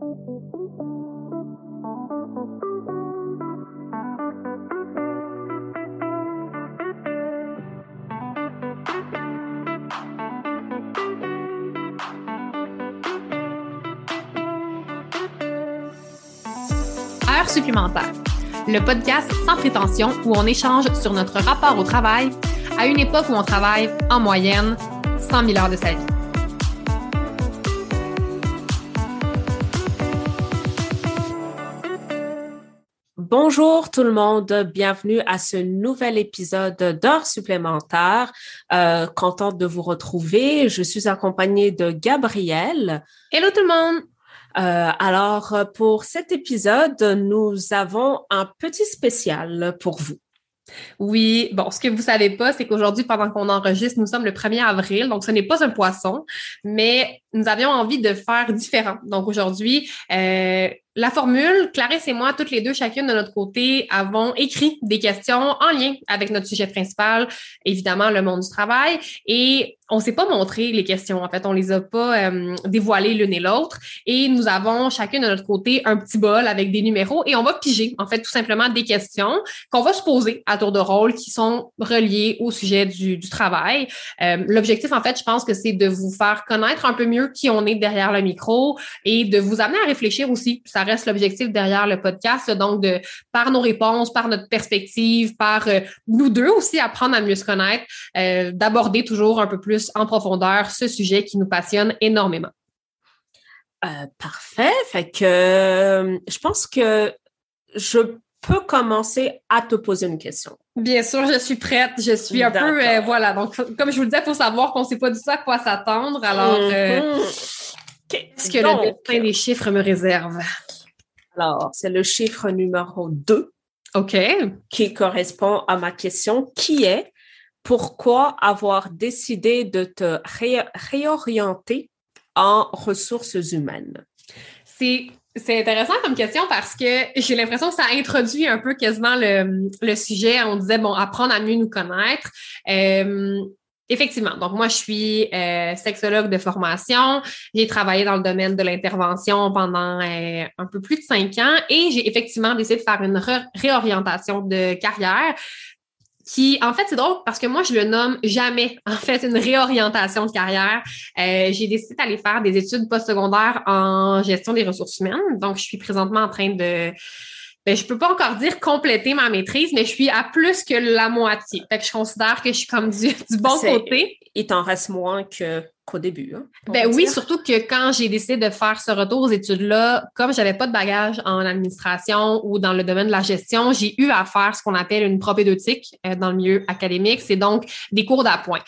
Heure supplémentaire, le podcast sans prétention où on échange sur notre rapport au travail à une époque où on travaille en moyenne 100 000 heures de sa vie. Bonjour tout le monde, bienvenue à ce nouvel épisode d'heures supplémentaires. Euh, contente de vous retrouver. Je suis accompagnée de Gabrielle. Hello tout le monde! Euh, alors, pour cet épisode, nous avons un petit spécial pour vous. Oui, bon, ce que vous savez pas, c'est qu'aujourd'hui, pendant qu'on enregistre, nous sommes le 1er avril, donc ce n'est pas un poisson, mais nous avions envie de faire différent. Donc aujourd'hui, euh, la formule, Clarisse et moi, toutes les deux, chacune de notre côté, avons écrit des questions en lien avec notre sujet principal, évidemment le monde du travail, et on s'est pas montré les questions. En fait, on les a pas euh, dévoilées l'une et l'autre, et nous avons chacune de notre côté un petit bol avec des numéros, et on va piger, en fait, tout simplement des questions qu'on va se poser à tour de rôle qui sont reliées au sujet du, travail. Euh, L'objectif, en fait, je pense que c'est de vous faire connaître un peu mieux qui on est derrière le micro et de vous amener à réfléchir aussi. Ça reste l'objectif derrière le podcast, donc de par nos réponses, par notre perspective, par euh, nous deux aussi apprendre à mieux se connaître, euh, d'aborder toujours un peu plus en profondeur ce sujet qui nous passionne énormément. Euh, parfait. Fait que je pense que je peux commencer à te poser une question. Bien sûr, je suis prête. Je suis un peu, voilà. Donc, comme je vous le disais, il faut savoir qu'on ne sait pas du tout à quoi s'attendre. Alors, qu'est-ce que le destin des chiffres me réserve? Alors, c'est le chiffre numéro 2. OK. Qui correspond à ma question, qui est pourquoi avoir décidé de te réorienter en ressources humaines? C'est intéressant comme question parce que j'ai l'impression que ça introduit un peu quasiment le, le, sujet. On disait, bon, apprendre à mieux nous connaître. Euh, Effectivement. Donc, moi, je suis euh, sexologue de formation. J'ai travaillé dans le domaine de l'intervention pendant euh, un peu plus de cinq ans et j'ai effectivement décidé de faire une réorientation de carrière qui, en fait, c'est drôle parce que moi, je le nomme jamais, en fait, une réorientation de carrière. Euh, j'ai décidé d'aller faire des études postsecondaires en gestion des ressources humaines. Donc, je suis présentement en train de ben, je peux pas encore dire compléter ma maîtrise, mais je suis à plus que la moitié. Fait que je considère que je suis comme du, du bon côté. Il t'en reste moins que qu'au début. Hein, ben oui, surtout que quand j'ai décidé de faire ce retour aux études-là, comme j'avais pas de bagage en administration ou dans le domaine de la gestion, j'ai eu à faire ce qu'on appelle une propédeutique euh, dans le milieu académique. C'est donc des cours d'appoint.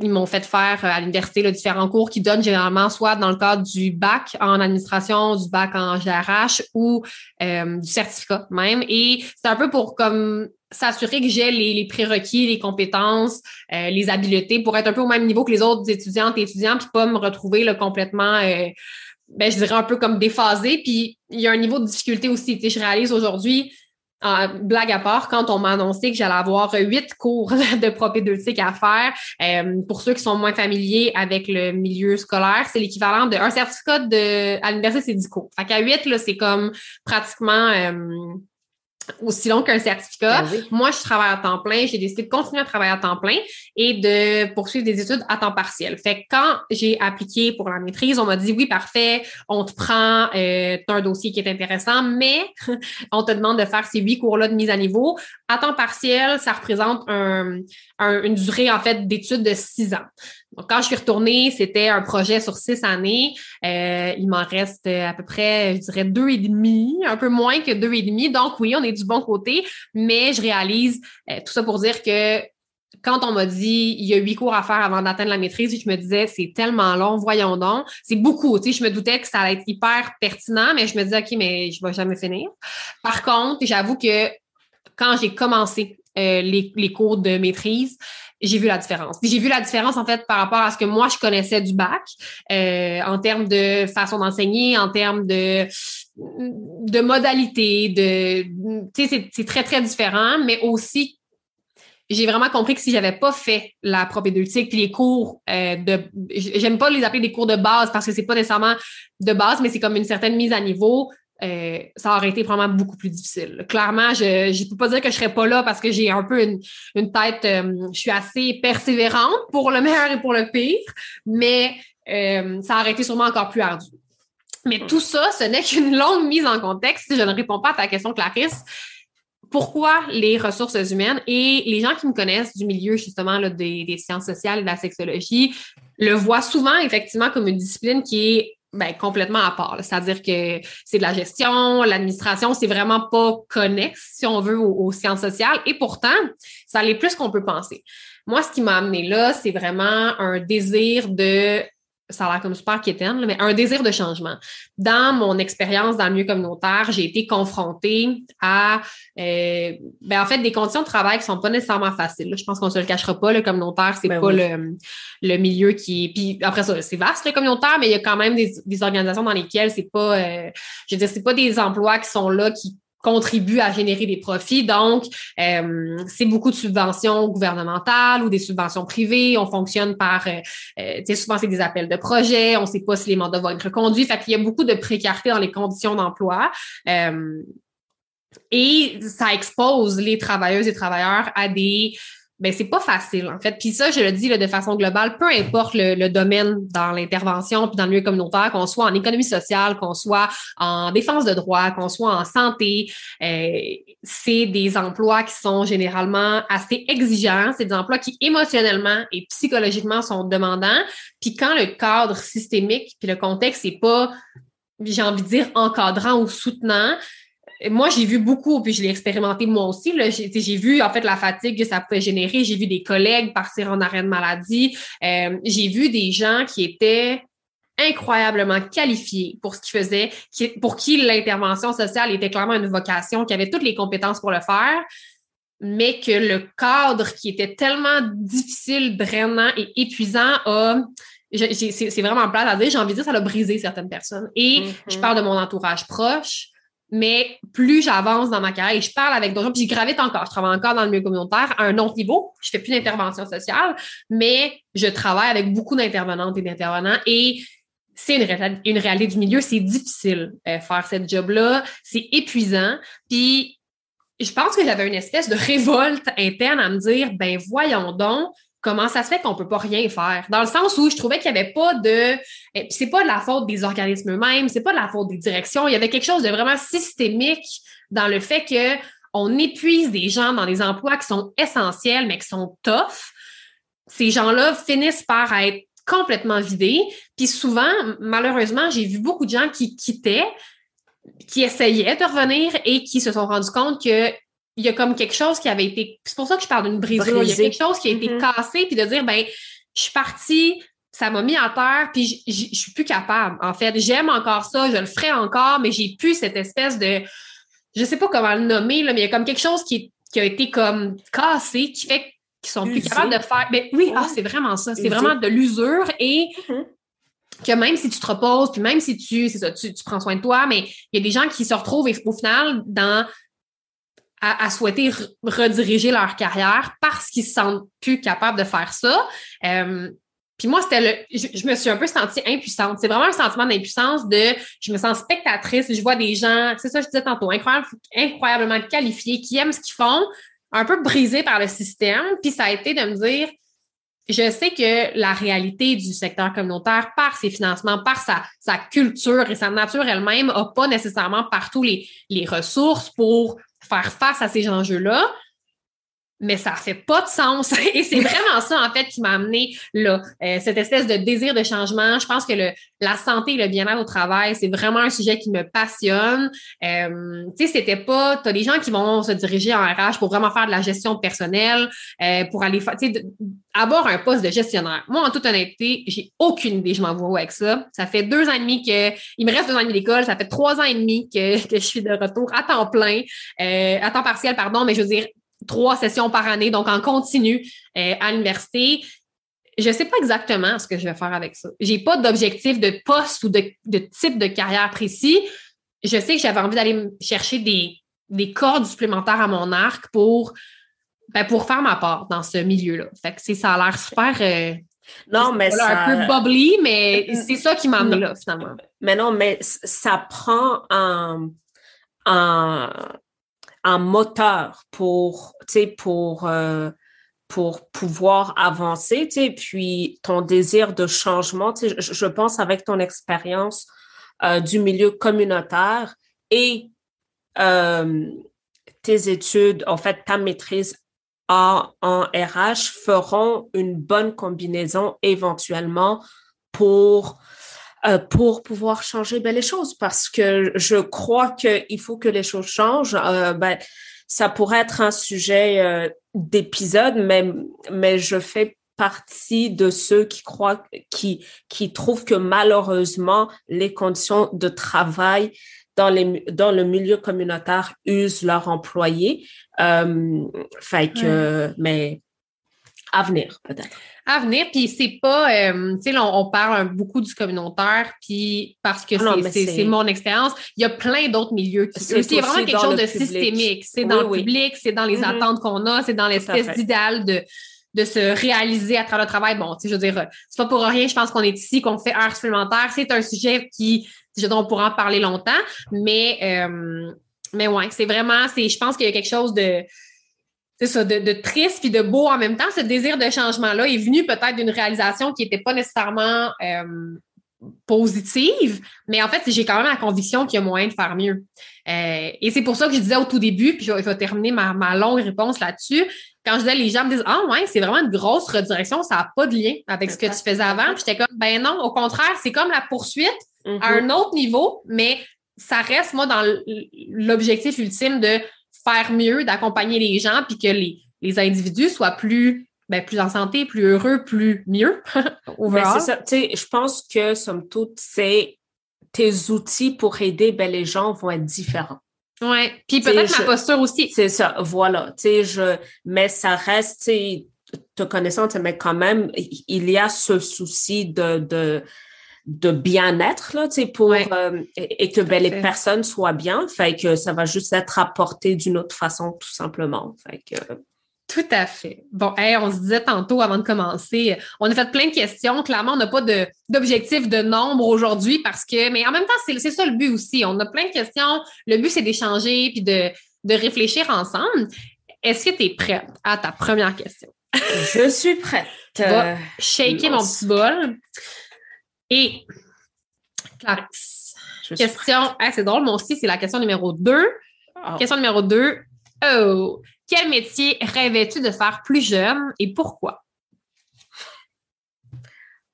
Ils m'ont fait faire euh, à l'université différents cours qui donnent généralement soit dans le cadre du bac en administration, du bac en GRH ou euh, du certificat même. Et c'est un peu pour comme s'assurer que j'ai les, prérequis, les compétences, euh, les habiletés pour être un peu au même niveau que les autres étudiantes et étudiants, puis pas me retrouver là, complètement, euh, ben, je dirais un peu comme déphasé. Puis il y a un niveau de difficulté aussi. Je réalise aujourd'hui, blague à part, quand on m'a annoncé que j'allais avoir huit cours de propédeutique à faire, euh, pour ceux qui sont moins familiers avec le milieu scolaire, c'est l'équivalent d'un certificat de à l'université, c'est 10 cours. Fait qu'à huit, là, c'est comme pratiquement aussi long qu'un certificat. Ben Moi, je travaille à temps plein. J'ai décidé de continuer à travailler à temps plein et de poursuivre des études à temps partiel. Fait que quand j'ai appliqué pour la maîtrise, on m'a dit oui, parfait, on te prend, euh, un dossier qui est intéressant, mais on te demande de faire ces huit cours-là de mise à niveau. À temps partiel, ça représente un, une durée, en fait, d'études de six ans. Quand je suis retournée, c'était un projet sur six années. Euh, il m'en reste à peu près, je dirais, deux et demi, un peu moins que deux et demi. Donc, oui, on est du bon côté, mais je réalise euh, tout ça pour dire que quand on m'a dit il y a huit cours à faire avant d'atteindre la maîtrise, je me disais c'est tellement long, voyons donc. C'est beaucoup. Tu sais, je me doutais que ça allait être hyper pertinent, mais je me disais OK, mais je vais jamais finir. Par contre, j'avoue que quand j'ai commencé euh, les, cours de maîtrise, j'ai vu la différence. J'ai vu la différence en fait par rapport à ce que moi je connaissais du bac euh, en termes de façon d'enseigner, en termes de de modalités, de tu sais c'est très très différent, mais aussi j'ai vraiment compris que si j'avais pas fait la propédeutique puis les cours euh, de j'aime pas les appeler des cours de base parce que c'est pas nécessairement de base mais c'est comme une certaine mise à niveau euh, ça aurait été vraiment beaucoup plus difficile. Clairement, je ne peux pas dire que je serais pas là parce que j'ai un peu une, tête, euh, je suis assez persévérante pour le meilleur et pour le pire, mais euh, ça aurait été sûrement encore plus ardu. Mais tout ça, ce n'est qu'une longue mise en contexte. Je ne réponds pas à ta question, Clarisse, pourquoi les ressources humaines et les gens qui me connaissent du milieu justement des, des, sciences sociales et de la sexologie le voient souvent effectivement comme une discipline qui est ben, complètement à part. C'est-à-dire que c'est de la gestion, l'administration, c'est vraiment pas connexe, si on veut, aux, aux sciences sociales. Et pourtant, ça l'est plus qu'on peut penser. Moi, ce qui m'a amené là, c'est vraiment un désir de ça a l'air comme super quétaine, mais un désir de changement. Dans mon expérience dans le milieu communautaire, j'ai été confrontée à, euh, ben en fait, des conditions de travail qui sont pas nécessairement faciles. Je pense qu'on se le cachera pas. Le communautaire, c'est ben pas le, le milieu qui. Puis après ça, c'est vaste le communautaire, mais il y a quand même des, des organisations dans lesquelles c'est pas, euh, je veux dire, c'est pas des emplois qui sont là qui contribue à générer des profits. Donc, euh, c'est beaucoup de subventions gouvernementales ou des subventions privées. On fonctionne par, euh, euh, tu sais, souvent c'est des appels de projets. On ne sait pas si les mandats vont être reconduits. Fait qu'il y a beaucoup de précarité dans les conditions d'emploi. et ça expose les travailleuses et travailleurs à des ben c'est pas facile en fait. Puis ça, je le dis là, de façon globale, peu importe le, domaine dans l'intervention puis dans le milieu communautaire, qu'on soit en économie sociale, qu'on soit en défense de droit, qu'on soit en santé, euh, c'est des emplois qui sont généralement assez exigeants. C'est des emplois qui émotionnellement et psychologiquement sont demandants. Puis quand le cadre systémique puis le contexte n'est pas j'ai envie de dire encadrant ou soutenant, moi, j'ai vu beaucoup, puis je l'ai expérimenté moi aussi. J'ai vu en fait la fatigue que ça pouvait générer. J'ai vu des collègues partir en arrêt de maladie. Euh, j'ai vu des gens qui étaient incroyablement qualifiés pour ce qu'ils faisaient, qui, pour qui l'intervention sociale était clairement une vocation, qui avaient toutes les compétences pour le faire, mais que le cadre qui était tellement difficile, drainant et épuisant a c'est vraiment plat à dire, j'ai envie de dire, ça a brisé certaines personnes. Et je mm-hmm. parle de mon entourage proche, mais plus j'avance dans ma carrière et je parle avec d'autres gens, puis je gravite encore, je travaille encore dans le milieu communautaire à un autre niveau. Je fais plus d'intervention sociale, mais je travaille avec beaucoup d'intervenantes et d'intervenants et c'est une, réalité du milieu. C'est difficile euh, faire cette job-là. C'est épuisant. Puis je pense que j'avais une espèce de révolte interne à me dire, ben voyons donc, comment ça se fait qu'on peut pas rien faire? Dans le sens où je trouvais qu'il y avait pas de, c'est pas de la faute des organismes eux-mêmes, c'est pas de la faute des directions. Il y avait quelque chose de vraiment systémique dans le fait que on épuise des gens dans des emplois qui sont essentiels, mais qui sont tough. Ces gens-là finissent par être complètement vidés. Puis souvent, malheureusement, j'ai vu beaucoup de gens qui quittaient, qui essayaient de revenir et qui se sont rendus compte que il y a comme quelque chose qui avait été. C'est pour ça que je parle d'une brisure. Il y a quelque chose qui a été mm-hmm. cassé, puis de dire, ben, je suis partie, ça m'a mis à terre, puis je suis plus capable. En fait, j'aime encore ça, je le ferai encore, mais j'ai plus cette espèce de. Je sais pas comment le nommer, là, mais il y a comme quelque chose qui, qui a été comme cassé, qui fait qu'ils sont plus capables de faire. Mais ben oui, ah, c'est vraiment ça. C'est vraiment de l'usure et. Mm-hmm. que même si tu te reposes, puis même si tu, c'est ça, tu, tu, prends soin de toi, mais il y a des gens qui se retrouvent au final dans à, souhaiter rediriger leur carrière parce qu'ils se sentent plus capables de faire ça. Euh, puis moi, c'était le. Je, me suis un peu sentie impuissante. C'est vraiment un sentiment d'impuissance de je me sens spectatrice, je vois des gens, c'est ça que je disais tantôt, incroyable, incroyablement qualifiés, qui aiment ce qu'ils font, un peu brisés par le système. Puis ça a été de me dire je sais que la réalité du secteur communautaire, par ses financements, par sa, sa culture et sa nature elle-même, n'a pas nécessairement partout les, les ressources pour faire face à ces enjeux-là, mais ça fait pas de sens. Et c'est vraiment ça, en fait, qui m'a amené là. Euh, cette espèce de désir de changement. Je pense que le, la santé et le bien-être au travail, c'est vraiment un sujet qui me passionne. Euh, tu sais, c'était pas, t'as des gens qui vont se diriger en RH pour vraiment faire de la gestion personnelle, euh, pour aller faire, tu sais, avoir un poste de gestionnaire. Moi, en toute honnêteté, j'ai aucune idée, je m'en vois avec ça. Ça fait deux ans et demi que, il me reste deux ans et demi d'école, ça fait trois ans et demi que, que je suis de retour à temps plein, euh, à temps partiel, pardon, mais je veux dire, trois sessions par année, donc en continu euh, à l'université. Je ne sais pas exactement ce que je vais faire avec ça. Je n'ai pas d'objectif de poste ou de, type de carrière précis. Je sais que j'avais envie d'aller chercher des, des cordes supplémentaires à mon arc pour ben, pour faire ma part dans ce milieu-là. Fait que ça a l'air super. Euh, non, mais ça... Un peu bubbly, mais c'est ça qui m'a là, finalement. Mais non, mais ça prend un, un, un moteur pour, pour, euh, pour pouvoir avancer, puis ton désir de changement, je, je pense avec ton expérience euh, du milieu communautaire et euh, tes études, en fait, ta maîtrise en, en RH feront une bonne combinaison éventuellement pour euh, pour pouvoir changer ben, les choses parce que je crois qu'il faut que les choses changent. Euh, ben, ça pourrait être un sujet euh, d'épisode, mais, mais je fais partie de ceux qui croient, qui, qui trouvent que malheureusement, les conditions de travail dans, les, dans le milieu communautaire usent leurs employés. Euh, fait que, mais à venir, peut-être. À venir, puis c'est pas, euh, tu sais, on, parle beaucoup du communautaire, puis parce que ah c'est mon expérience, il y a plein d'autres milieux qui c'est vraiment quelque chose de systémique. C'est dans le public, c'est dans les mm-hmm. attentes qu'on a, c'est dans l'espèce d'idéal de de se réaliser à travers le travail. Bon, tu sais, je veux dire, c'est pas pour rien, je pense qu'on est ici, qu'on fait heures supplémentaires. C'est un sujet qui, je on pourra en parler longtemps, mais, euh, mais ouais, c'est vraiment, c'est, je pense qu'il y a quelque chose de, c'est ça, de, triste puis de beau en même temps. Ce désir de changement-là est venu peut-être d'une réalisation qui n'était pas nécessairement euh, positive, mais en fait, j'ai quand même la conviction qu'il y a moyen de faire mieux. Euh, et c'est pour ça que je disais au tout début, puis je vais, terminer ma, ma, longue réponse là-dessus. Quand je disais, les gens me disent Ah ouais, c'est vraiment une grosse redirection, ça n'a pas de lien avec ce que tu faisais avant. Puis j'étais comme Ben non, au contraire, c'est comme la poursuite à mm-hmm. un autre niveau, mais ça reste, moi, dans l'objectif ultime de faire mieux, d'accompagner les gens, puis que les, les individus soient plus, ben, plus en santé, plus heureux, plus mieux. Ben, c'est ça. Tu sais, je pense que, somme toute, c'est tes outils pour aider, ben, les gens vont être différents. Oui. Puis peut-être ma posture aussi. C'est ça, voilà. Tu sais, je, mais ça reste, tu te connaissant, mais quand même, il y a ce souci de, de, de bien-être là, tu sais, pour euh, et, que ben, les personnes soient bien, fait que ça va juste être apporté d'une autre façon tout simplement. Fait que tout à fait. Bon, on se disait tantôt avant de commencer, on a fait plein de questions. Clairement, on n'a pas d'objectif de, nombre aujourd'hui parce que, mais en même temps, c'est ça le but aussi. On a plein de questions. Le but, c'est d'échanger puis de, de réfléchir ensemble. Est-ce que tu es prête à ta première question? Je suis prête. Tu vas shaker mon petit bol. Et Clarisse, question. c'est drôle, moi aussi, c'est la question numéro 2. Ah. Question numéro 2. Oh, quel métier rêvais-tu de faire plus jeune et pourquoi?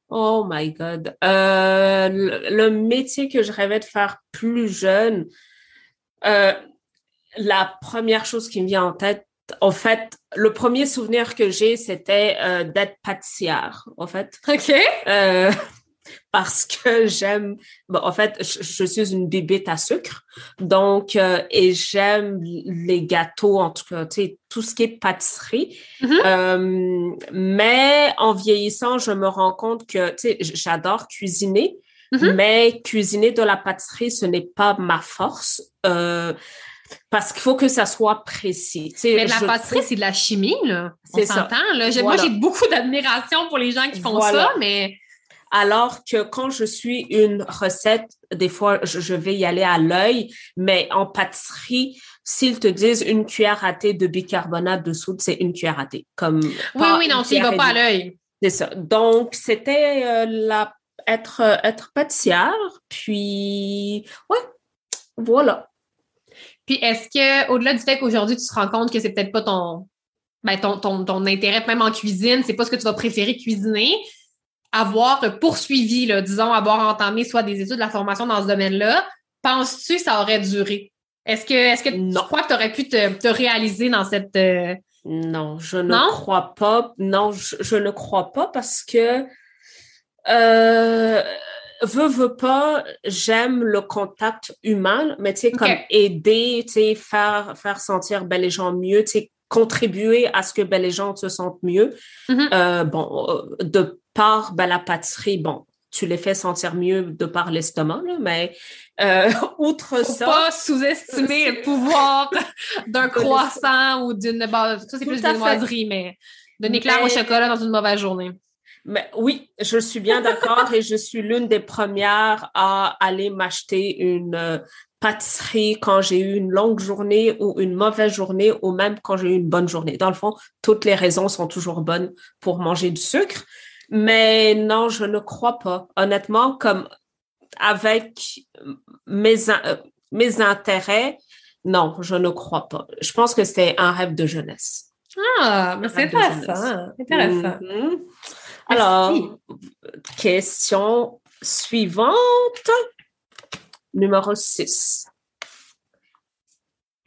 Oh my God. Euh, le, métier que je rêvais de faire plus jeune, euh, la première chose qui me vient en tête, en fait, le premier souvenir que j'ai, c'était euh, d'être pâtissière, en fait. OK parce que j'aime, en fait, je, suis une bébête à sucre, donc, euh, et j'aime les gâteaux, en tout cas, tu sais, tout ce qui est pâtisserie. Mm-hmm. Euh, mais en vieillissant, je me rends compte que, tu sais, j'adore cuisiner, mm-hmm. mais cuisiner de la pâtisserie, ce n'est pas ma force. Euh, parce qu'il faut que ça soit précis. mais la pâtisserie, c'est de la chimie, là. On s'entend, là. Moi, j'ai beaucoup d'admiration pour les gens qui font ça, mais alors que quand je suis une recette, des fois, je, vais y aller à l'œil, mais en pâtisserie, s'ils te disent une cuillère à thé de bicarbonate de soude, c'est une cuillère à thé. Comme oui, oui, non, s'il ne va pas à l'œil. C'est ça. Donc, c'était euh, la être, être pâtissière, puis ouais, voilà. Puis est-ce que, au-delà du fait qu'aujourd'hui, tu te rends compte que c'est peut-être pas ton, ben, ton, ton, ton intérêt, même en cuisine, c'est pas ce que tu vas préférer cuisiner, avoir poursuivi, là, disons, avoir entamé soit des études de la formation dans ce domaine-là, penses-tu que ça aurait duré? Est-ce que, est-ce que tu crois que tu aurais pu te, réaliser dans cette. Euh, non, je ne crois pas. Non, je, ne crois pas parce que. Euh, veux, veux pas, j'aime le contact humain, mais tu sais, comme aider, tu sais, faire, faire sentir ben, les gens mieux, tu sais, contribuer à ce que ben, les gens se sentent mieux. Mm-hmm. Euh, bon, de par ben, la pâtisserie, bon, tu les fais sentir mieux de par l'estomac, mais, Euh, outre ça. Pas sous-estimer le pouvoir d'un croissant ou d'une. ça, c'est plus d'une noiserie, mais d'un éclair au chocolat dans une mauvaise journée. Mais oui, je suis bien d'accord et je suis l'une des premières à aller m'acheter une euh, pâtisserie quand j'ai eu une longue journée ou une mauvaise journée ou même quand j'ai eu une bonne journée. Dans le fond, toutes les raisons sont toujours bonnes pour manger du sucre. Mais non, je ne crois pas. Honnêtement, comme avec mes, euh, mes intérêts, non, je ne crois pas. Je pense que c'est un rêve de jeunesse. Ah, mais c'est intéressant. intéressant. Mm-hmm. Alors, question suivante, numéro 6.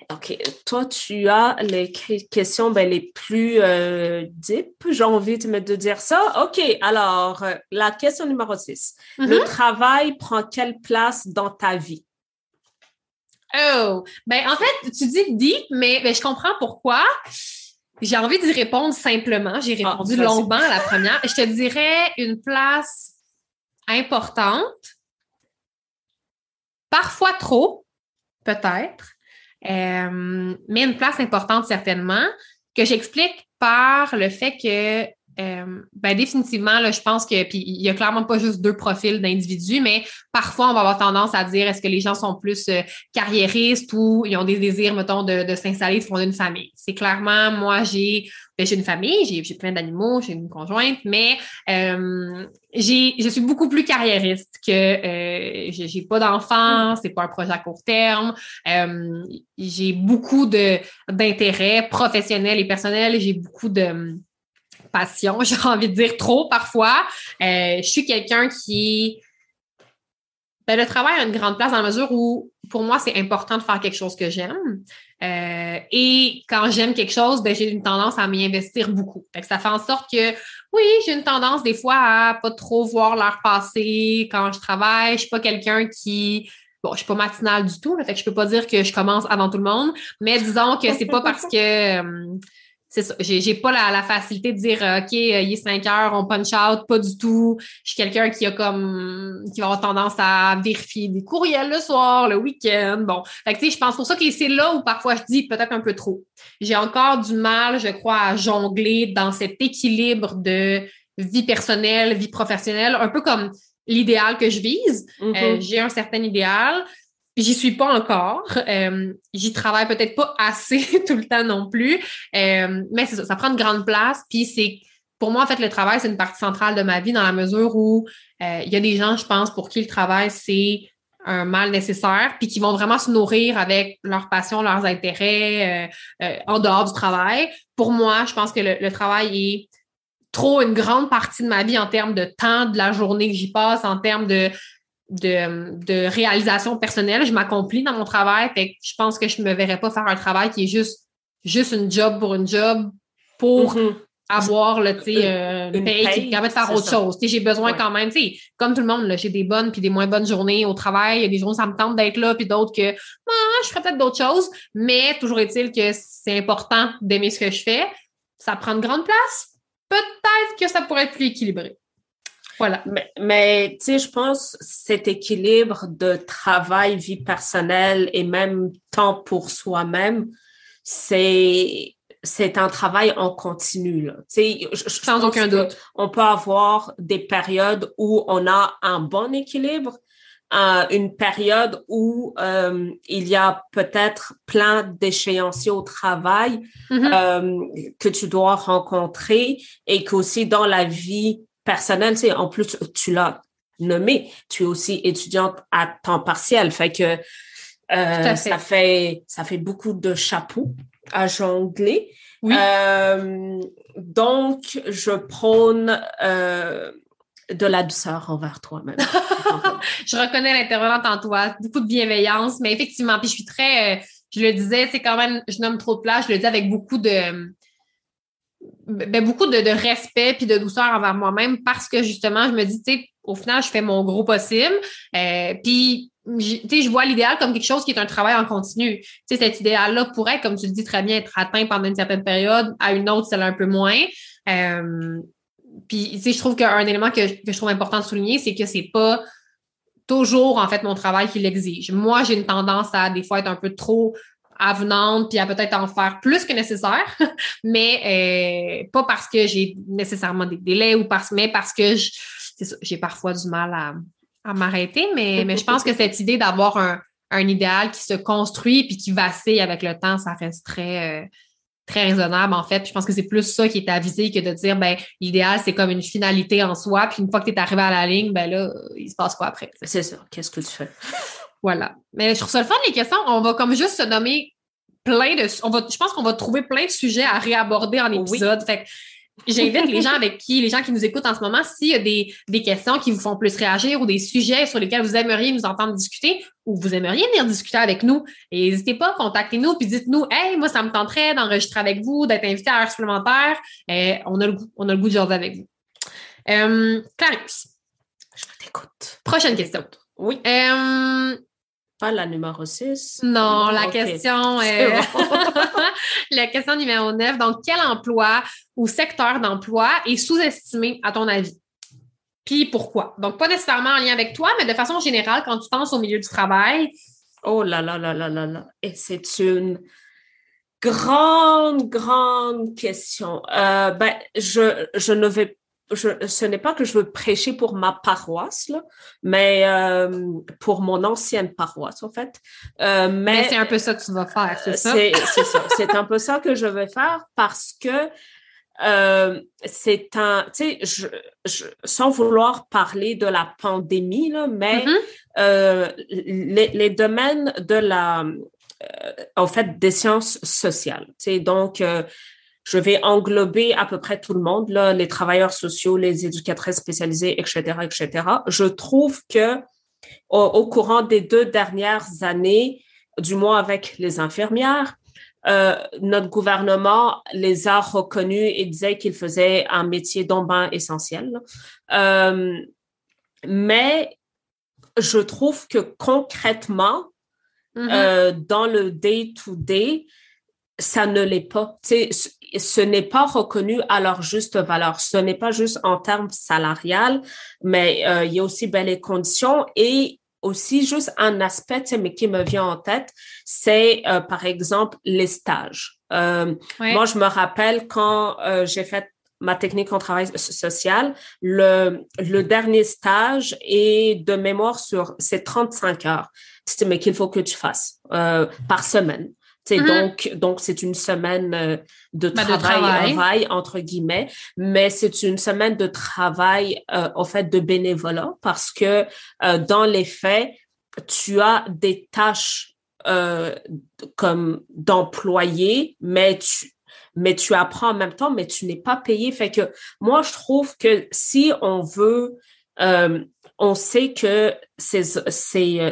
OK. Toi, tu as les questions ben, les plus euh, deep, j'ai envie de, dire ça. OK. Alors, euh, la question numéro 6. Le mm-hmm. travail prend quelle place dans ta vie? Oh, ben en fait, tu dis deep, mais ben, je comprends pourquoi. J'ai envie d'y répondre simplement. J'ai ah, répondu longuement à la première. Je te dirais une place importante, parfois trop, peut-être, euh, mais une place importante certainement, que j'explique par le fait que euh, ben définitivement, là, je pense que puis il y a clairement pas juste deux profils d'individus, mais parfois on va avoir tendance à dire est-ce que les gens sont plus euh, carriéristes ou ils ont des désirs, mettons, de, de s'installer, de fonder une famille? C'est clairement, moi, j'ai ben, j'ai une famille, j'ai, plein d'animaux, j'ai une conjointe, mais euh, j'ai, je suis beaucoup plus carriériste que euh, j'ai, pas d'enfants, c'est pas un projet à court terme. Euh, j'ai beaucoup de d'intérêts professionnels et personnels, j'ai beaucoup de passion, j'ai envie de dire trop parfois. Euh, je suis quelqu'un qui... Ben, le travail a une grande place dans la mesure où, pour moi, c'est important de faire quelque chose que j'aime. Euh, et quand j'aime quelque chose, ben, j'ai une tendance à m'y investir beaucoup. ça fait en sorte que, oui, j'ai une tendance des fois à pas trop voir l'heure passer quand je travaille. Je suis pas quelqu'un qui Bon, je suis pas matinale du tout, là, fait que je peux pas dire que je commence avant tout le monde, mais disons que c'est pas parce que euh, c'est ça. J'ai, pas la, facilité de dire OK, euh, il est 5 heures, on punch out, pas du tout. Je suis quelqu'un qui a comme qui va avoir tendance à vérifier des courriels le soir, le week-end. Bon. Fait que tu sais, je pense pour ça que c'est là où parfois je dis peut-être un peu trop. J'ai encore du mal, je crois, à jongler dans cet équilibre de vie personnelle, vie professionnelle, un peu comme l'idéal que je vise. Euh, mm-hmm. j'ai un certain idéal. J'y suis pas encore. Euh, j'y travaille peut-être pas assez tout le temps non plus. Euh, mais c'est ça, ça prend une grande place. Puis c'est pour moi, en fait, le travail, c'est une partie centrale de ma vie dans la mesure où euh, il y a des gens, je pense, pour qui le travail, c'est un mal nécessaire, puis qui vont vraiment se nourrir avec leurs passions, leurs intérêts en dehors du travail. Pour moi, je pense que le, le, travail est trop une grande partie de ma vie en termes de temps de la journée que j'y passe, en termes de de, de réalisation personnelle. Je m'accomplis dans mon travail. Fait que je pense que je ne me verrais pas faire un travail qui est juste, juste une job pour une job pour mm-hmm. avoir le, euh, une paye, qui permet de faire autre chose. J'ai besoin quand même, comme tout le monde, j'ai des bonnes puis des moins bonnes journées au travail. Il y a des jours où ça me tente d'être là, puis d'autres que ah, je ferais peut-être d'autres choses. Mais toujours est-il que c'est important d'aimer ce que je fais. Ça prend une grande place. Peut-être que ça pourrait être plus équilibré. Voilà. Mais, mais tu sais, je pense cet équilibre de travail, vie personnelle et même temps pour soi-même, c'est c'est un travail en continu. Là. Je, je Sans aucun doute. On peut avoir des périodes où on a un bon équilibre, euh, une période où euh, il y a peut-être plein d'échéanciers au travail mm-hmm. euh, que tu dois rencontrer et qu'aussi dans la vie personnel. Tu sais, en plus, tu l'as nommé, tu es aussi étudiante à temps partiel. Fait que euh, ça fait ça fait beaucoup de chapeaux à jongler. Oui. Euh, donc, je prône euh, de la douceur envers toi-même. je reconnais l'intervenante en toi, beaucoup de bienveillance, mais effectivement, puis je suis très, je le disais, c'est quand même, je nomme trop de place, je le dis avec beaucoup de, ben, beaucoup de, respect puis de douceur envers moi-même parce que justement, je me dis, tu sais, au final, je fais mon gros possible. Euh, puis, je vois l'idéal comme quelque chose qui est un travail en continu. Sais, cet idéal-là pourrait, comme tu le dis très bien, être atteint pendant une certaine période, à une autre, c'est un peu moins. Euh, puis, je trouve qu'un élément que, que, je trouve important de souligner, c'est que c'est pas toujours, en fait, mon travail qui l'exige. Moi, j'ai une tendance à, des fois, être un peu trop avenante, puis à peut-être en faire plus que nécessaire, mais euh, pas parce que j'ai nécessairement des délais ou parce, mais parce que j'ai parfois du mal à, à m'arrêter, mais, mais je pense que cette idée d'avoir un, un, idéal qui se construit puis qui vacille avec le temps, ça reste très, euh, très raisonnable, en fait. je pense que c'est plus ça qui est à viser que de dire, ben, l'idéal, c'est comme une finalité en soi. Puis une fois que tu es arrivé à la ligne, ben là, il se passe quoi après? C'est ça. Qu'est-ce que tu fais? Voilà. Mais je trouve ça le fun, les questions. On va comme juste se nommer plein de. On va, je pense qu'on va trouver plein de sujets à réaborder en épisode. Fait j'invite les gens avec qui, les gens qui nous écoutent en ce moment, s'il y a des, des, questions qui vous font plus réagir ou des sujets sur lesquels vous aimeriez nous entendre discuter ou vous aimeriez venir discuter avec nous, n'hésitez pas, contactez-nous puis dites-nous, hey, moi, ça me tenterait d'enregistrer avec vous, d'être invité à l'heure supplémentaire. Euh, on a le goût, on a le goût de jaser avec vous. Euh, Clarisse. Je t'écoute. Prochaine question. Oui. Euh, pas la numéro 6. Non, la question est... la question numéro 9. Donc, quel emploi ou secteur d'emploi est sous-estimé à ton avis? Puis pourquoi? Donc, pas nécessairement en lien avec toi, mais de façon générale, quand tu penses au milieu du travail. Oh là là là là là là. Et c'est une grande, grande question. Euh, ben, je, je ne vais ce n'est pas que je veux prêcher pour ma paroisse, là, mais euh, pour mon ancienne paroisse, en fait. Euh, mais, c'est un peu ça que tu vas faire, c'est ça? C'est ça. C'est un peu ça que je vais faire parce que euh, c'est un, tu sais, je, je, sans vouloir parler de la pandémie, là, mais mm-hmm. les, les, domaines de la, en fait, des sciences sociales, tu sais, donc je vais englober à peu près tout le monde, là, les travailleurs sociaux, les éducatrices spécialisées, etc., etc. Je trouve que au, courant des deux dernières années, du moins avec les infirmières, euh, notre gouvernement les a reconnus et disait qu'ils faisaient un métier d'embain essentiel. Euh, mais je trouve que concrètement, mm-hmm. euh, dans le day-to-day, ça ne l'est pas. sais, ce n'est pas reconnu à leur juste valeur. Ce n'est pas juste en termes salarial, mais euh, il y a aussi ben, les conditions et aussi juste un aspect mais qui me vient en tête, c'est euh, par exemple les stages. Euh, moi, je me rappelle quand j'ai fait ma technique en travail social, le, le dernier stage est de mémoire sur ces 35 heures. Mais qu'il faut que tu fasses par semaine. Mm-hmm. Donc, donc c'est une semaine euh, de, ben, travail, travail. entre guillemets, mais c'est une semaine de travail euh, au fait de bénévolat parce que euh, dans les faits, tu as des tâches euh, comme d'employé, mais tu mais tu apprends en même temps, mais tu n'es pas payé. Fait que moi, je trouve que si on veut, on sait que ces, ces,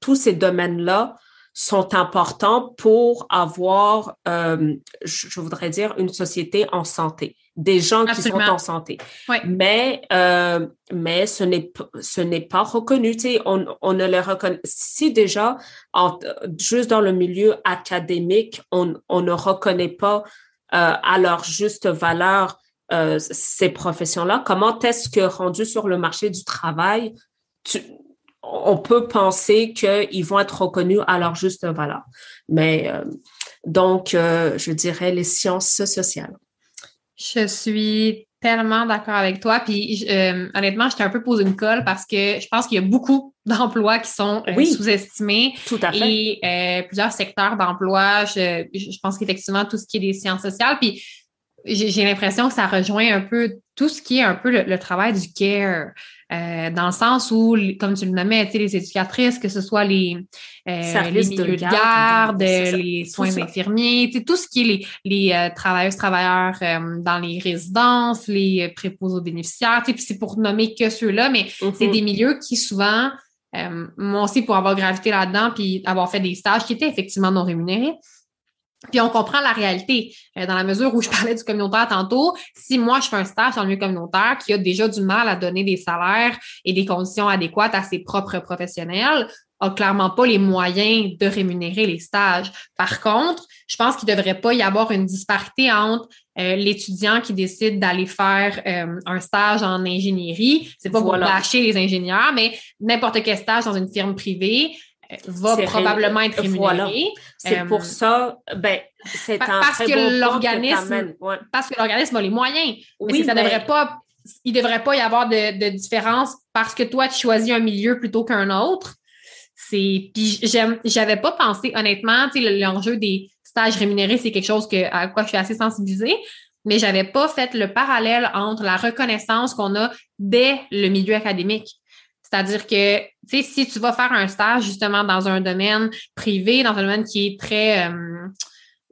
tous ces domaines-là sont importants pour avoir, euh, je, voudrais dire, une société en santé, des gens qui sont en santé. Mais euh, mais ce n'est ce n'est pas reconnu. Tu sais, on, on ne le reconnaît. Si déjà, en, juste dans le milieu académique, on, on ne reconnaît pas euh, à leur juste valeur euh, ces professions-là, comment est-ce que rendu sur le marché du travail, tu, on peut penser qu'ils vont être reconnus à leur juste valeur. Mais euh, donc, euh, je dirais les sciences sociales. Je suis tellement d'accord avec toi. Puis euh, honnêtement, je t'ai un peu posé une colle parce que je pense qu'il y a beaucoup d'emplois qui sont sous-estimés. Tout à fait. Et plusieurs secteurs d'emploi. Je, je, pense qu'effectivement, tout ce qui est des sciences sociales. Puis j'ai l'impression que ça rejoint un peu tout ce qui est un peu le, travail du care, euh, dans le sens où, comme tu le nommais, les éducatrices, que ce soit les, euh, les milieux de garde, les soins infirmiers, tout ce qui est les, les euh, travailleuses, travailleurs euh, dans les résidences, les préposés aux bénéficiaires, puis c'est pour nommer que ceux-là, mais c'est mm-hmm. des milieux qui souvent, moi aussi pour avoir gravité là-dedans, puis avoir fait des stages qui étaient effectivement non rémunérés, puis on comprend la réalité. Euh, dans la mesure où je parlais du communautaire tantôt, si moi je fais un stage dans le milieu communautaire qui a déjà du mal à donner des salaires et des conditions adéquates à ses propres professionnels, a clairement pas les moyens de rémunérer les stages. Par contre, je pense qu'il ne devrait pas y avoir une disparité entre euh, l'étudiant qui décide d'aller faire euh, un stage en ingénierie. C'est pas pour lâcher les ingénieurs, mais n'importe quel stage dans une firme privée va probablement être rémunéré. C'est pour ça, ben, c'est un parce que l'organisme, parce que l'organisme a les moyens. Oui, mais ça devrait pas, il devrait pas y avoir de, de différence parce que toi tu choisis un milieu plutôt qu'un autre c'est puis j'avais pas pensé honnêtement, tu sais l'enjeu des stages rémunérés, c'est quelque chose que à quoi je suis assez sensibilisée, mais j'avais pas fait le parallèle entre la reconnaissance qu'on a dès le milieu académique. C'est-à-dire que, tu sais, si tu vas faire un stage justement dans un domaine privé, dans un domaine qui est très, euh,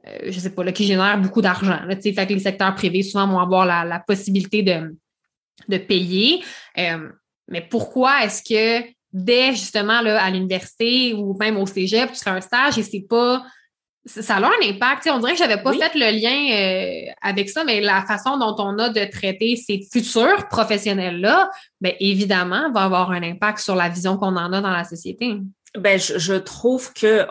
euh je sais pas, là, qui génère beaucoup d'argent, tu sais, fait que les secteurs privés souvent vont avoir la, possibilité de, de payer. Euh, mais pourquoi est-ce que dès justement là, à l'université ou même au cégep, tu fais un stage et c'est pas. Ça a un impact. on dirait que j'avais pas fait le lien euh, avec ça, mais la façon dont on a de traiter ces futurs professionnels-là, bien évidemment, va avoir un impact sur la vision qu'on en a dans la société. Ben, je, je trouve que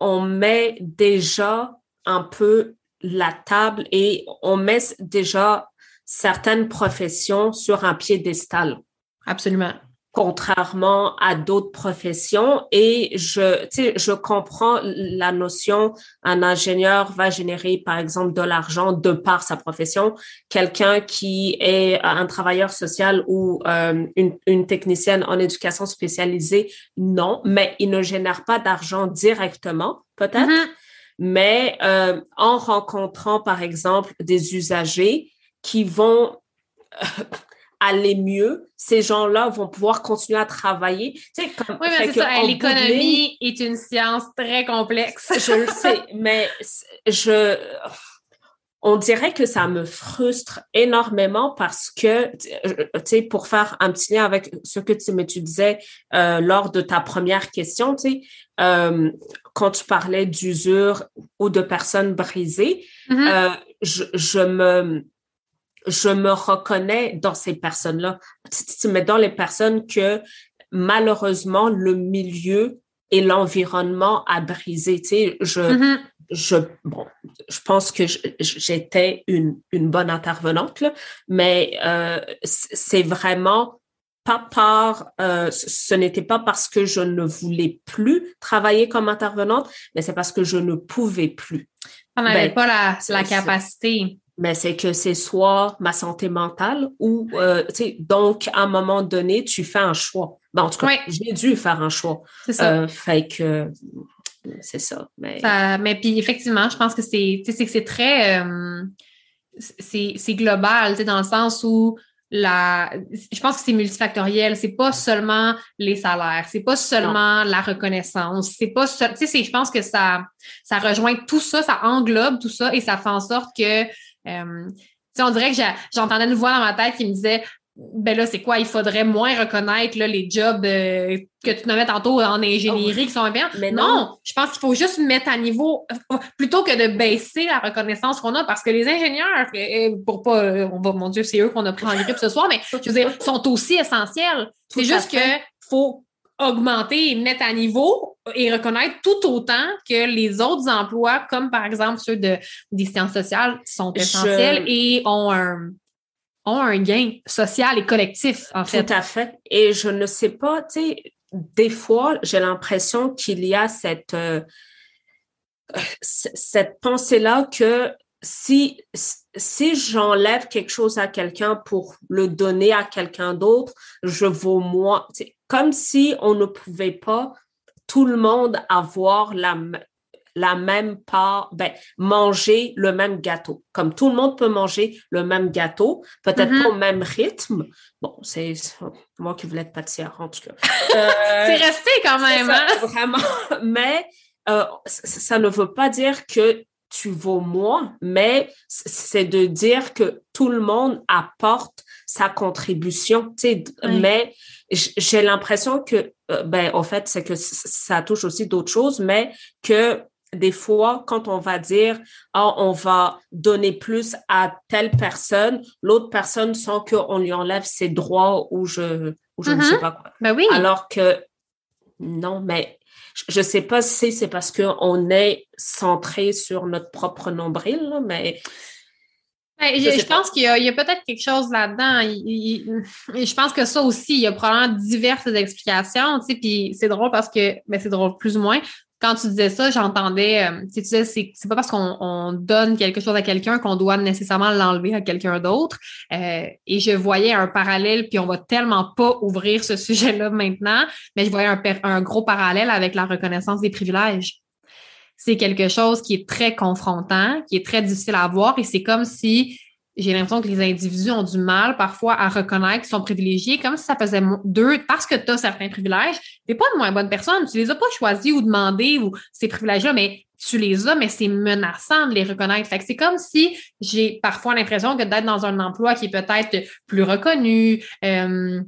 on met déjà un peu la table et on met déjà certaines professions sur un piédestal. Absolument contrairement à d'autres professions. Et je, je comprends la notion, un ingénieur va générer, par exemple, de l'argent de par sa profession. Quelqu'un qui est un travailleur social ou euh, une, une technicienne en éducation spécialisée, non, mais il ne génère pas d'argent directement, peut-être. Mm-hmm. Mais euh, en rencontrant, par exemple, des usagers qui vont aller mieux, ces gens-là vont pouvoir continuer à travailler. Tu sais, comme, oui, mais c'est ça. L'économie est une science très complexe. je le sais, mais je, on dirait que ça me frustre énormément parce que, tu sais, pour faire un petit lien avec ce que tu, me tu disais euh, lors de ta première question, tu sais, euh, quand tu parlais d'usure ou de personnes brisées, mm-hmm. euh, je, je me je me reconnais dans ces personnes-là. Mais dans les personnes que malheureusement le milieu et l'environnement a brisé. Tu sais, je, mm-hmm. je, bon, je pense que j'étais une, une bonne intervenante, mais euh, c'est vraiment pas par, euh, ce n'était pas parce que je ne voulais plus travailler comme intervenante, mais c'est parce que je ne pouvais plus. On n'avait ben, pas la, la capacité mais c'est que c'est soit ma santé mentale ou, euh, tu sais, donc, à un moment donné, tu fais un choix. Ben, en tout cas, j'ai dû faire un choix. C'est ça. Euh, fait que, c'est ça. Mais... ça. mais puis, effectivement, je pense que c'est, tu sais, c'est très, euh, c'est global, tu sais, dans le sens où la, je pense que c'est multifactoriel. C'est pas seulement les salaires, c'est pas seulement la reconnaissance, c'est pas, tu sais, je pense que ça, ça rejoint tout ça, ça englobe tout ça et ça fait en sorte que euh, on dirait que j'entendais une voix dans ma tête qui me disait ben là, c'est quoi? Il faudrait moins reconnaître là, les jobs euh, que tu nommais tantôt en ingénierie qui sont bien. Mais non, je pense qu'il faut juste mettre à niveau euh, plutôt que de baisser la reconnaissance qu'on a parce que les ingénieurs, pour pas, on va, mon Dieu, c'est eux qu'on a pris en grippe ce soir, mais je veux dire, sont aussi essentiels. C'est juste que faut augmenter et mettre à niveau et reconnaître tout autant que les autres emplois, comme par exemple ceux de, des sciences sociales, sont essentiels et ont un, ont un gain social et collectif, en fait. Tout à fait. Et je ne sais pas, tu sais, des fois, j'ai l'impression qu'il y a cette, euh, cette pensée-là que si, si j'enlève quelque chose à quelqu'un pour le donner à quelqu'un d'autre, je vaux moins. Comme si on ne pouvait pas tout le monde avoir la, la même part, ben, manger le même gâteau. Comme tout le monde peut manger le même gâteau, peut-être mm-hmm. pas au même rythme. Bon, c'est moi qui voulais être pâtissière, en tout cas. c'est resté quand même, hein? Vraiment. Mais euh, ça ne veut pas dire que tu vaux moins, mais c'est de dire que tout le monde apporte sa contribution, tu sais, mais j'ai l'impression que, euh, ben, en fait, c'est que ça touche aussi d'autres choses, mais que des fois, quand on va dire, oh, on va donner plus à telle personne, l'autre personne sent qu'on lui enlève ses droits ou je, ou je ne sais mm-hmm. pas quoi. Ben oui. Alors que non, mais je ne sais pas si c'est parce qu'on est centré sur notre propre nombril, mais je, pense qu'il y a, peut-être quelque chose là-dedans. je pense que ça aussi, il y a probablement diverses explications. Tu sais, puis c'est drôle parce que, mais c'est drôle plus ou moins. Quand tu disais ça, j'entendais, euh, tu sais, c'est, pas parce qu'on donne quelque chose à quelqu'un qu'on doit nécessairement l'enlever à quelqu'un d'autre. Euh, et je voyais un parallèle, puis on va tellement pas ouvrir ce sujet-là maintenant, mais je voyais un gros parallèle avec la reconnaissance des privilèges c'est quelque chose qui est très confrontant, qui est très difficile à voir et c'est comme si j'ai l'impression que les individus ont du mal parfois à reconnaître qu'ils sont privilégiés, comme si ça faisait deux, parce que tu as certains privilèges, tu pas une moins bonne personne, tu les as pas choisis ou demandés ou ces privilèges-là, mais tu les as, mais c'est menaçant de les reconnaître. Fait c'est comme si j'ai parfois l'impression que d'être dans un emploi qui est peut-être plus reconnu, euh,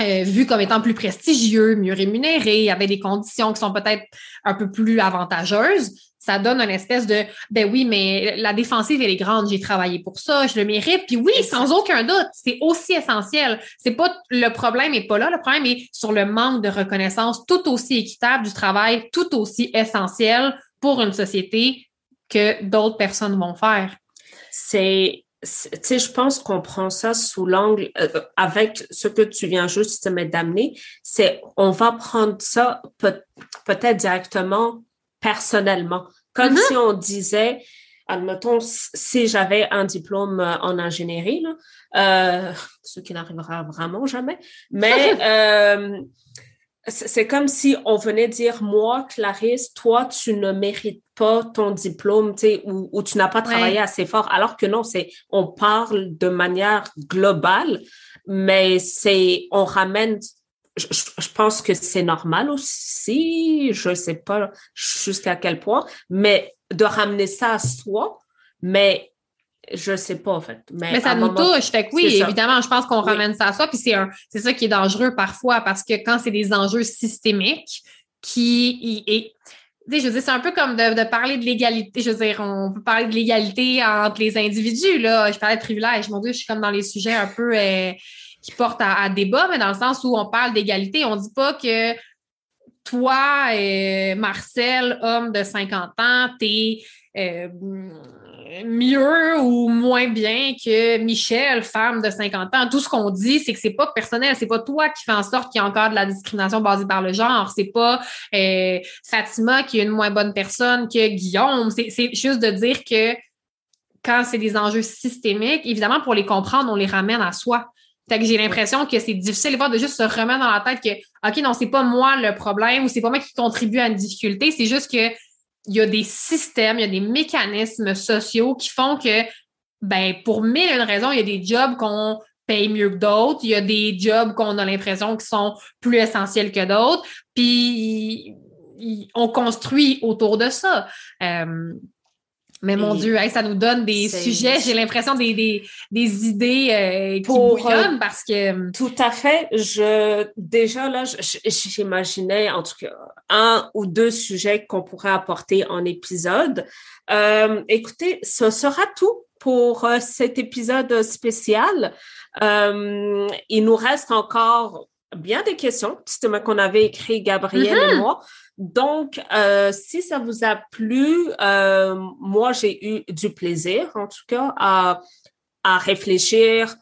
euh, vu comme étant plus prestigieux, mieux rémunéré, avec des conditions qui sont peut-être un peu plus avantageuses, ça donne une espèce de ben oui, mais la défensive elle est grande, j'ai travaillé pour ça, je le mérite. Puis oui, sans aucun doute, c'est aussi essentiel. C'est pas le problème est pas là, le problème est sur le manque de reconnaissance tout aussi équitable du travail, tout aussi essentiel pour une société que d'autres personnes vont faire. C'est tu sais, je pense qu'on prend ça sous l'angle, euh, avec ce que tu viens juste d'amener, c'est on va prendre ça peut, être directement personnellement. Comme mm-hmm. si on disait, admettons, si j'avais un diplôme euh, en ingénierie, là, euh, ce qui n'arrivera vraiment jamais, mais euh, c'est comme si on venait dire, moi, Clarisse, toi, tu ne mérites pas ton diplôme, ou, ou, tu n'as pas travaillé assez fort, alors que non, c'est, on parle de manière globale, mais c'est, on ramène, je, je pense que c'est normal aussi, je sais pas jusqu'à quel point, mais de ramener ça à soi, mais je sais pas, en fait. Mais, ça nous touche. Fait que oui, évidemment, je pense qu'on ramène ça à soi. Puis c'est un, c'est ça qui est dangereux parfois parce que quand c'est des enjeux systémiques qui, et, je veux dire, c'est un peu comme de, parler de l'égalité. Je veux dire, on peut parler de l'égalité entre les individus, là. Je parlais de privilèges. Mon Dieu, je suis comme dans les sujets un peu euh, qui portent à, débat, mais dans le sens où on parle d'égalité. On dit pas que toi, et Marcel, homme de 50 ans, t'es euh, mieux ou moins bien que Michel, femme de 50 ans. Tout ce qu'on dit, c'est que c'est pas personnel, c'est pas toi qui fais en sorte qu'il y a encore de la discrimination basée par le genre, c'est pas euh, Fatima qui est une moins bonne personne que Guillaume. C'est juste de dire que quand c'est des enjeux systémiques, évidemment, pour les comprendre, on les ramène à soi. Fait que j'ai l'impression que c'est difficile de juste se remettre dans la tête que, OK, non, c'est pas moi le problème ou c'est pas moi qui contribue à une difficulté, c'est juste que il y a des systèmes, il y a des mécanismes sociaux qui font que, ben, pour mille une raisons, il y a des jobs qu'on paye mieux que d'autres, il y a des jobs qu'on a l'impression qui sont plus essentiels que d'autres, puis on construit autour de ça. Euh, mais mon Dieu, ça nous donne des sujets, j'ai l'impression des, des, des idées euh, qui pour, bouillonnent euh, parce que... Tout à fait. Je Déjà, là, j'imaginais en tout cas un ou deux sujets qu'on pourrait apporter en épisode. Euh, écoutez, ce sera tout pour euh, cet épisode spécial. Euh, il nous reste encore bien des questions, justement, qu'on avait écrit Gabriel et mm-hmm. moi. Donc, euh, si ça vous a plu, euh, moi, j'ai eu du plaisir, en tout cas, à, à réfléchir,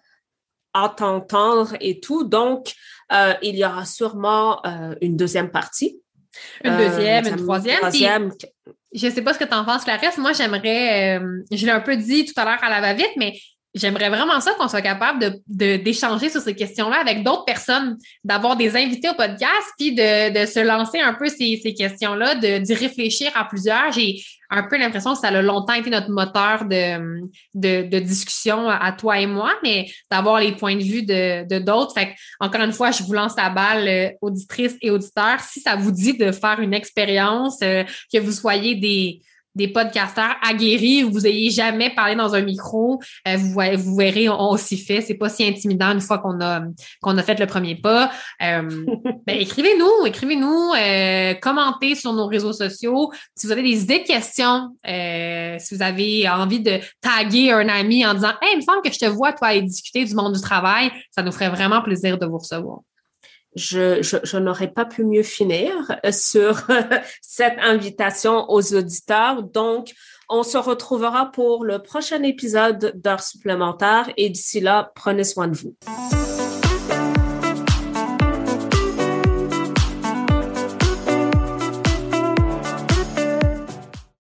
à t'entendre et tout. Donc, euh, il y aura sûrement une deuxième partie. Une deuxième, une troisième. troisième. je ne sais pas ce que tu en penses, Clarisse. Moi, j'aimerais, je l'ai un peu dit tout à l'heure à la va-vite, mais J'aimerais vraiment ça qu'on soit capable de, d'échanger sur ces questions-là avec d'autres personnes, d'avoir des invités au podcast, puis de, de se lancer un peu ces, ces questions-là, de, d'y réfléchir à plusieurs. J'ai un peu l'impression que ça a longtemps été notre moteur de, de, de discussion à toi et moi, mais d'avoir les points de vue de, de d'autres. Fait encore une fois, je vous lance la balle, euh, auditrices et auditeurs. Si ça vous dit de faire une expérience, euh, que vous soyez des des podcasteurs aguerris où vous ayez jamais parlé dans un micro, euh, vous, vous verrez, on, s'y fait. C'est pas si intimidant une fois qu'on a qu'on a fait le premier pas. Euh, ben, écrivez-nous, écrivez-nous, euh, commentez sur nos réseaux sociaux. Si vous avez des idées de questions, si vous avez envie de taguer un ami en disant Hey, il me semble que je te vois, toi, discuter du monde du travail, ça nous ferait vraiment plaisir de vous recevoir. Je, n'aurais pas pu mieux finir sur cette invitation aux auditeurs. Donc, on se retrouvera pour le prochain épisode d'heures supplémentaires et d'ici là, prenez soin de vous.